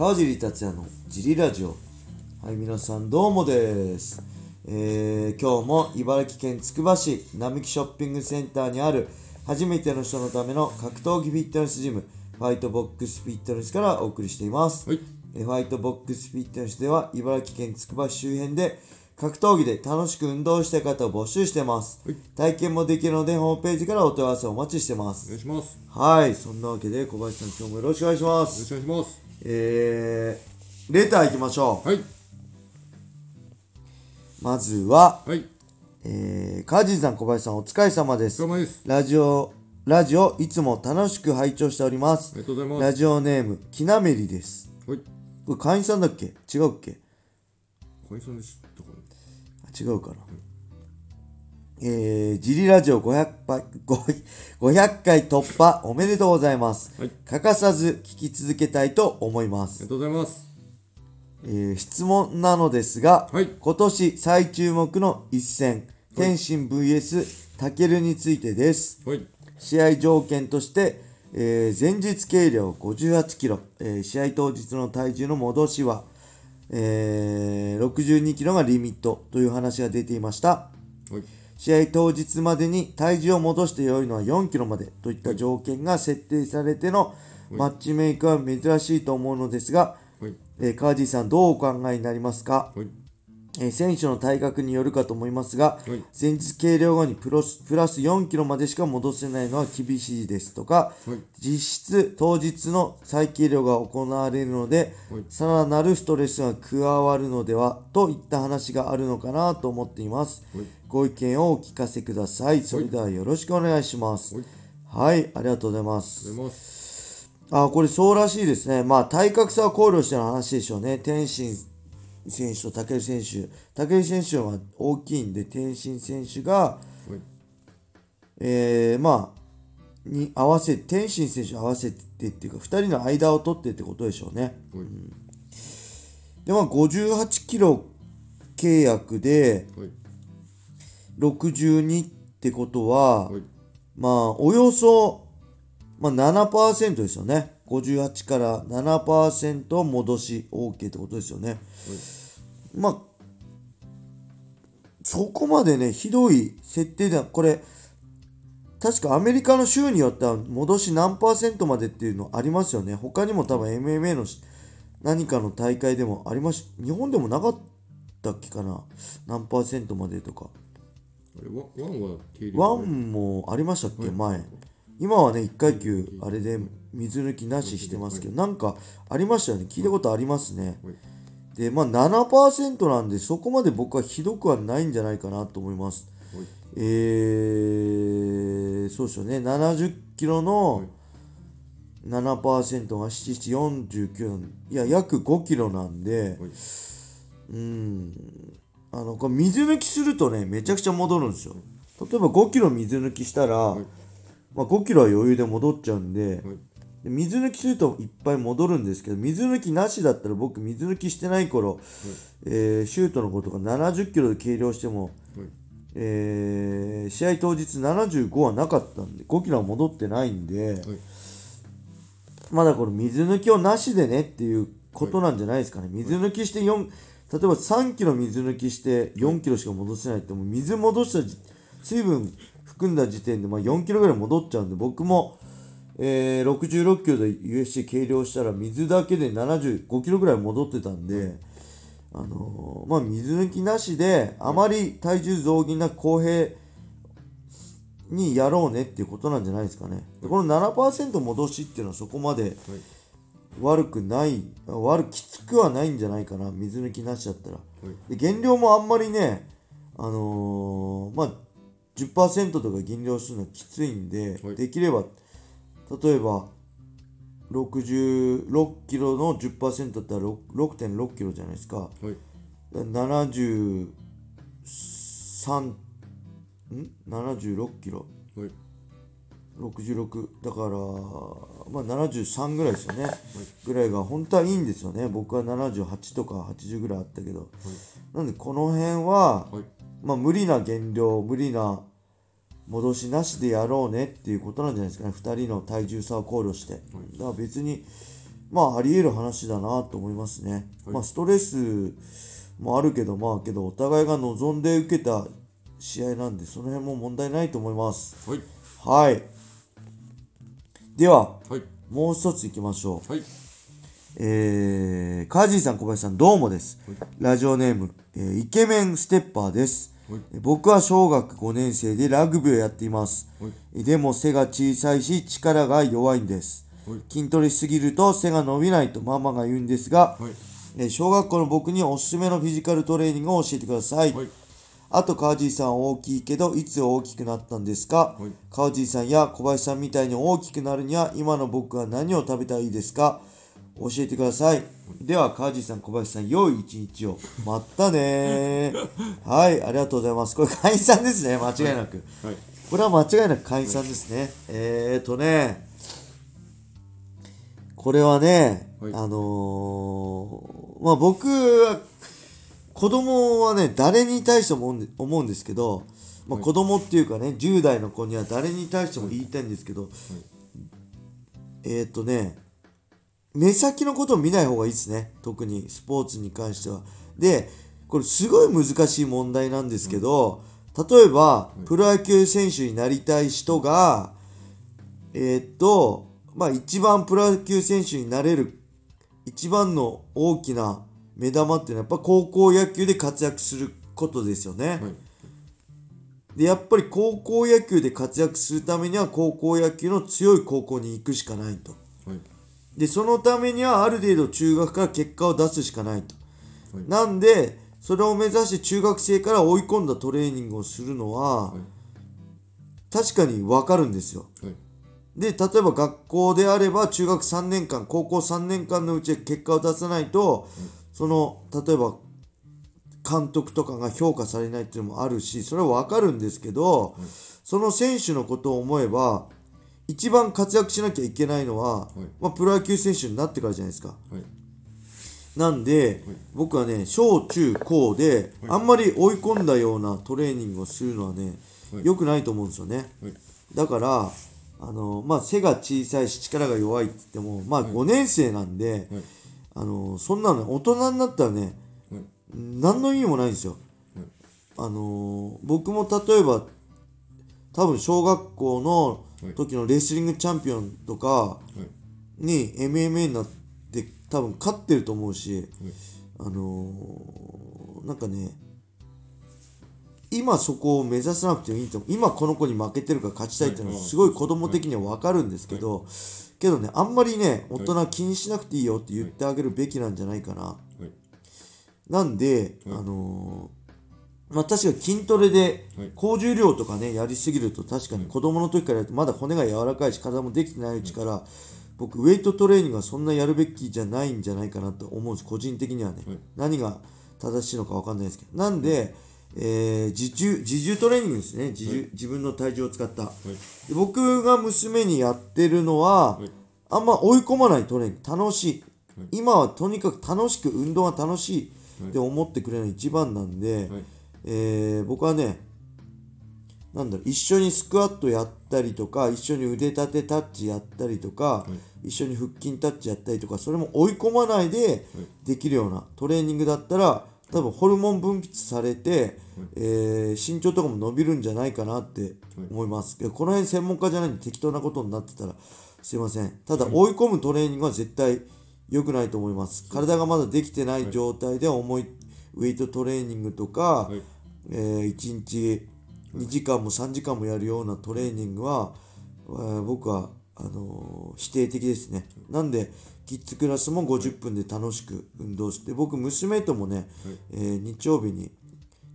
川尻達也のジリラジオ。はい皆さんどうもです。えー、今日も茨城県つくば市並木ショッピングセンターにある初めての人のための格闘技フィットネスジムファイトボックスフィットネスからお送りしています、はい。えーファイトボックスフィットネスでは茨城県つくば市周辺で格闘技で楽しく運動したい方を募集してます、はい。体験もできるのでホームページからお問い合わせをお待ちしてまおす願いします。はいそんなわけで小林さん今日もよろしくお願いしまよろすしくお願いします。えー、レター行きましょう。はい。まずは、はい。えー、カージーさん、小林さん、お疲れ様ですです。ラジオ、ラジオ、いつも楽しく拝聴しておりますあ。りがとうございます。ラジオネーム、きなめりです。はい。これ会員さんだっけ？違うっけ？小井さんでしたかね。あ違うかな。えー、ジリラジオ500回、500回突破おめでとうございます。はい欠かさず聞き続けたいと思いますありが。とうございます。えー質問なのですが、はい今年最注目の一戦、天心 VS タケルについてです。はい。試合条件として、えー前日計量58キロ、えー試合当日の体重の戻しは、えー62キロがリミットという話が出ていました。はい。試合当日までに体重を戻して良いのは4キロまでといった条件が設定されてのマッチメイクは珍しいと思うのですが、はい。えー、カージーさんどうお考えになりますか、はい。えー選手の体格によるかと思いますが、はい前日計量後にプロスプラス4キロまでしか戻せないのは厳しいですとか、はい実質当日の再計量が行われるので、はいさらなるストレスが加わるのではといった話があるのかなと思っています。はいご意見をお聞かせください。それではよろしくお願いします。はいはい、ありがとうございまあす。あ、これそうらしいですね。まあ、体格差を考慮しての話でしょうね。天心選手と武尊選手。武尊選手は大きいんで、天心選手が、はい。えー、まあ、に合わせ、天心選手合わせてっていうか、2人の間を取ってってことでしょうね。はい。で、まあ、58キロ契約ではい。62ってことは、はい。まあ、およそ、まあ、7%ですよね。58から7%戻し OK ってことですよね。まあ、そこまでね、ひどい設定では、これ、確かアメリカの州によっては戻し何パーセントまでっていうのありますよね。他にも多分 MMA のし何かの大会でもあります日本でもなかったっけかな？何パーセントまでとか。あれ、ワワンは軽量ワンもありましたっけ、前。今はね、1階級、あれで水抜きなししてますけど、なんかありましたよね。聞いたことありますね。はい。で、まあ7%なんで、そこまで僕はひどくはないんじゃないかなと思います。はい。えー、そうですよね。70キロの7%が7749なんいや、約5キロなんで、はい。うん、あの、これ水抜きするとね、めちゃくちゃ戻るんですよ。例えば5キロ水抜きしたら、いまあ、5キロは余裕で戻っちゃうんで、はい。で水抜きするといっぱい戻るんですけど、水抜きなしだったら僕水抜きしてない頃、えーシュートの子とか70キロで計量しても、はい。えー試合当日75はなかったんで、5キロは戻ってないんで、はい。まだこれ水抜きをなしでねっていうことなんじゃないですかね。水抜きして4、例えば3キロ水抜きして4キロしか戻せないってもう水戻した水分含んだ時点でまあ4キロぐらい戻っちゃうんで僕も、えー66キロで USC 計量したら水だけで75キロぐらい戻ってたんで、あのーまあ水抜きなしであまり体重増減なく公平にやろうねっていうことなんじゃないですかね。この7%戻しっていうのはそこまではい。悪くない、悪きつくはないんじゃないかな、水抜きなしだったら。はい。で減量もあんまりね、あのーまあ、10%とか減量するのはきついんで、はいできれば、例えば、66キロの10%だったら6 6.6キロじゃないですか。はい。73、ん ?76 キロ。はい。66だから、まあ、73ぐらいですよね、ぐらいが本当はいいんですよね。僕は78とか80ぐらいあったけど、なんでこの辺は、はい。まあ、無理な減量無理な戻しなしでやろうねっていうことなんじゃないですかね。2人の体重差を考慮して、だから別にまああり得る話だなと思いますね、はい。まあストレスもあるけどまあけどお互いが望んで受けた試合なんでその辺も問題ないと思います。はい。はいでははい。もう一ついきましょう。はい。えー、カージーさん小林さんどうもです。はい。ラジオネーム、えーイケメンステッパーです。僕は小学5年生でラグビーをやっています。でも背が小さいし力が弱いんです。はい。筋トレしすぎると背が伸びないとママが言うんですが、はい。えー小学校の僕におすすめのフィジカルトレーニングを教えてくださいあと川地さんは大きいけどいつ大きくなったんですか、はい。川地さんや小林さんみたいに大きくなるには今の僕は何を食べたらいいですか？教えてください。では川地さん小林さん良い一日を。まったねー。はいありがとうございます。これ会員さんですね間違いなく、はい。これは間違いなく会員さんですね。えーとね、これはね、はい。あのーまあ僕は、子供はね、誰に対しても思うんですけど、まあはい子供っていうかね、10代の子には誰に対しても言いたいんですけど、えーとね、目先のことを見ない方がいいですね。特にスポーツに関しては。で、これすごい難しい問題なんですけど、例えば、プロ野球選手になりたい人が、えーっと、まあ一番プロ野球選手になれる一番の大きな目玉っていうのはやっぱ高校野球で活躍することですよね。はいで、やっぱり高校野球で活躍するためには高校野球の強い高校に行くしかないと。はいで、そのためにはある程度中学から結果を出すしかないと。はいなんで、それを目指して中学生から追い込んだトレーニングをするのは、はい確かにわかるんですよ。はいで、例えば学校であれば中学3年間、高校3年間のうちで結果を出さないと、その、例えば監督とかが評価されないっていうのもあるし、それはわかるんですけど、その選手のことを思えば、一番活躍しなきゃいけないのは、い。まあ、プロ野球選手になってからじゃないですか。はい。なんで、僕はね、小中高で、あんまり追い込んだようなトレーニングをするのはね、はい。良くないと思うんですよね。はい。だから、あの、まあ、背が小さいし力が弱いって言っても、まあ、5年生なんで、はいあの、そんなの、大人になったらね、はい何の意味もないんですよ。はいあの、僕も例えば、多分小学校の時のレスリングチャンピオンとかはい。に MMA になって多分勝ってると思うし、あのーなんかね、今そこを目指さなくてもいいと思う。今この子に負けてるから勝ちたいっていうのははい。すごい子供的には分かるんですけど、けどね、あんまりね、大人は気にしなくていいよって言ってあげるべきなんじゃないかな。はい。なんで、はい。あのーまあ確かに筋トレではい。高重量とかね、やりすぎると確かに子供の時からやるとまだ骨が柔らかいし体もできてないうちから、僕ウェイトトレーニングはそんなやるべきじゃないんじゃないかなと思うんです個人的にはね、はい。何が正しいのか分かんないですけど。なんで、えー自重自重トレーニングですね。自重、自分の体重を使った。はい。で僕が娘にやってるのは、はい。あんま追い込まないトレーニング。楽しい、はい。今はとにかく楽しく運動が楽しい。はい。って思ってくれるのが一番なんで、はい。えー僕はねなんだろう一緒にスクワットやったりとか一緒に腕立てタッチやったりとか、一緒に腹筋タッチやったりとかそれも追い込まないでできるようなトレーニングだったら多分ホルモン分泌されて、えー身長とかも伸びるんじゃないかなって思います、けどこの辺専門家じゃないんで適当なことになってたらすいません。ただ追い込むトレーニングは絶対良くないと思います。体がまだできてない状態で重いウェイトトレーニングとか、はい。えー1日2時間も3時間もやるようなトレーニングは、えー僕はあのー否定的ですね。なんで、キッズクラスも50分で楽しく運動して、僕、娘ともね、えー日曜日に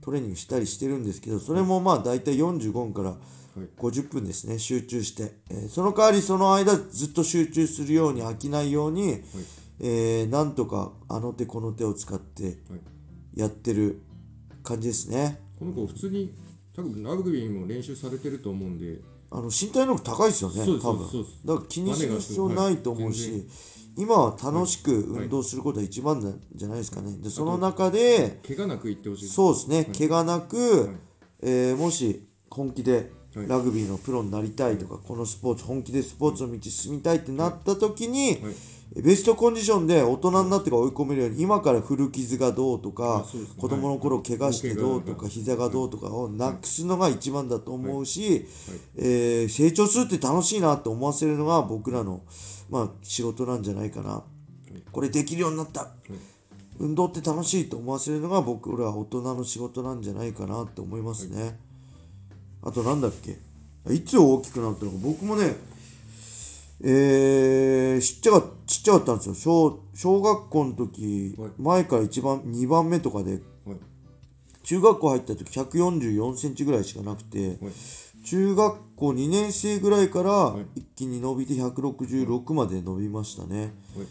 トレーニングしたりしてるんですけど、それもまあ大体45分から50分ですね、集中して。えーその代わりその間ずっと集中するように飽きないように、えーなんとかあの手この手を使ってはいやってる感じですね。この子普通に多分ラグビーも練習されてると思うんであの身体能力高いですよね、多分。だから気にする必要ないと思うし、はい今は楽しく運動することが一番じゃないですかね。でその中で、怪我なくいってほしい。そうですね、怪我なく、はい。えーもし本気ではい。ラグビーのプロになりたいとか、このスポーツ、本気でスポーツの道進みたいってなった時に、はいベストコンディションで大人になってから追い込めるように今から古傷がどうとか子供の頃怪我してどうとはい。か膝がどうとかをなくすのが一番だと思うし、えー成長するって楽しいなって思わせるのが僕らの、まあ、仕事なんじゃないかな。これできるようになった。運動って楽しいと思わせるのが僕ら大人の仕事なんじゃないかなって思いますね。あとなんだっけ？いつ大きくなったのか。僕もねえー、ちっちゃかちっちゃかったんですよ。小小学校の時、はい。前から一番2番目とかではい。中学校入った時144センチぐらいしかなくて、はい。中学校2年生ぐらいからい。一気に伸びて166まで伸びましたね、はい。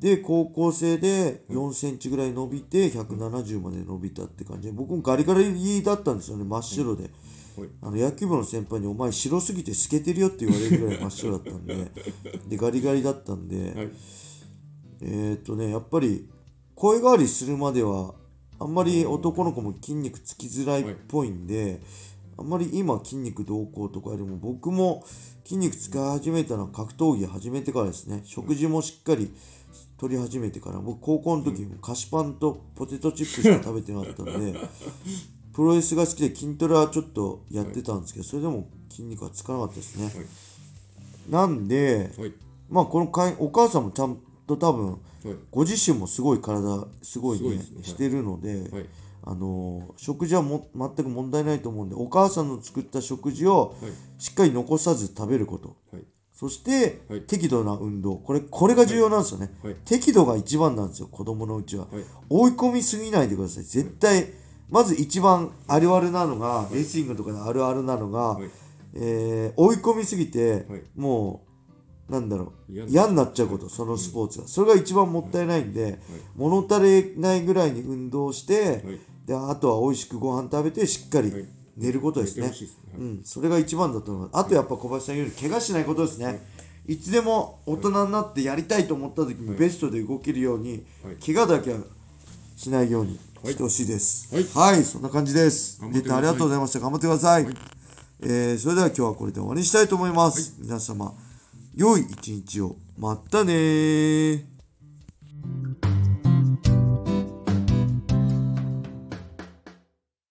で高校生で4センチぐらい伸びて170まで伸びたって感じ。で僕もガリガリだったんですよね真っ白で、はいあの野球部の先輩に「お前白すぎて透けてるよ」って言われるぐらい真っ白だったんででガリガリだったんで、はい。えーっとねやっぱり声変わりするまではあんまり男の子も筋肉つきづらいっぽいんで、あんまり今筋肉どうこうとかよりも僕も筋肉使い始めたのは格闘技始めてからですね。食事もしっかり取り始めてから僕高校の時も菓子パンとポテトチップしか食べてなかったんでプロレスが好きで筋トレはちょっとやってたんですけどそれでも筋肉はつかなかったですね、はい。なんではい。まあこのかいお母さんもちゃんと多分はい。ご自身もすごい体すごいねね。はい。してるので、はい。あのー食事はも全く問題ないと思うんでお母さんの作った食事をはい。しっかり残さず食べること。はい。そして、はい。適度な運動。これこれが重要なんですよね、はい。適度が一番なんですよ子供のうちは、はい。追い込みすぎないでください。絶対まず一番あるあるなのが、レスリングとかであるあるなのが、はい。えー追い込みすぎて、はい。もうなんだろう嫌嫌になっちゃうこと、そのスポーツが、それが一番もったいないんで、物足りないぐらいに運動して、はい。であとは美味しくご飯食べてしっかりはい。寝ることですね、うん、それが一番だと思います。あとやっぱ小林さん言うように怪我しないことですね、い、つでも大人になってやりたいと思った時にベストで動けるように、はい。怪我だけはしないように。はいしてほしいです。はい。そんな感じです。頑張ってください。レターありがとうございました。頑張ってください、えーそれでは今日はこれで終わりにしたいと思います、皆様良い一日を。またねー